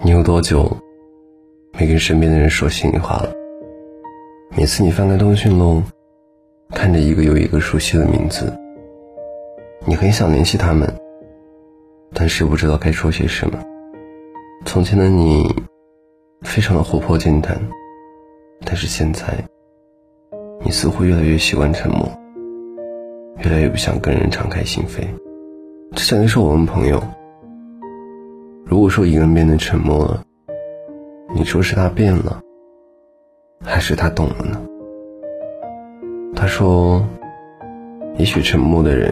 你有多久没跟身边的人说心里话了？每次你翻开通讯录，看着一个又一个熟悉的名字，你很想联系他们，但是不知道该说些什么。从前的你，非常的活泼健谈，但是现在，你似乎越来越习惯沉默，越来越不想跟人敞开心扉。之前的时候，我问朋友。如果说一个人变得沉默了，你说是他变了，还是他懂了呢？他说，也许沉默的人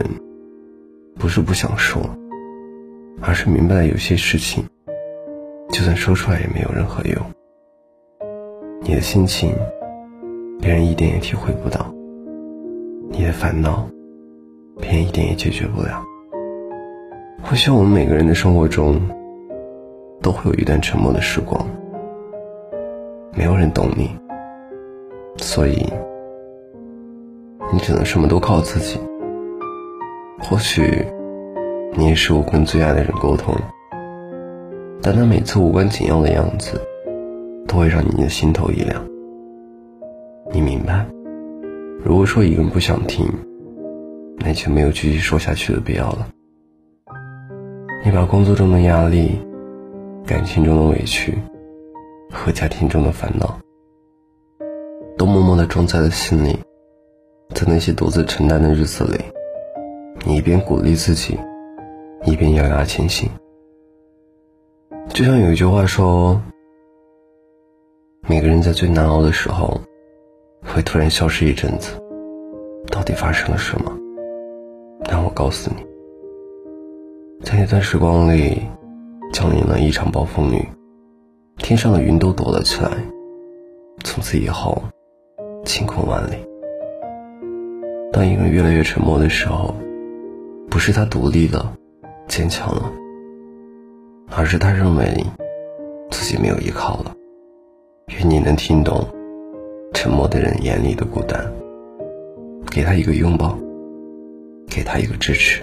不是不想说，而是明白了有些事情，就算说出来也没有任何用。你的心情，别人一点也体会不到；你的烦恼，别人一点也解决不了。或许我们每个人的生活中。都会有一段沉默的时光，没有人懂你，所以你只能什么都靠自己。或许你也是我跟最爱的人沟通，但他每次无关紧要的样子，都会让你的心头一凉。你明白，如果说一个人不想听，那就没有继续说下去的必要了。你把工作中的压力。感情中的委屈和家庭中的烦恼，都默默地装在了心里。在那些独自承担的日子里，你一边鼓励自己，一边咬牙前行。就像有一句话说：“每个人在最难熬的时候，会突然消失一阵子。”到底发生了什么？让我告诉你，在那段时光里。降临了一场暴风雨，天上的云都躲了起来。从此以后，晴空万里。当一个人越来越沉默的时候，不是他独立了、坚强了，而是他认为自己没有依靠了。愿你能听懂沉默的人眼里的孤单，给他一个拥抱，给他一个支持。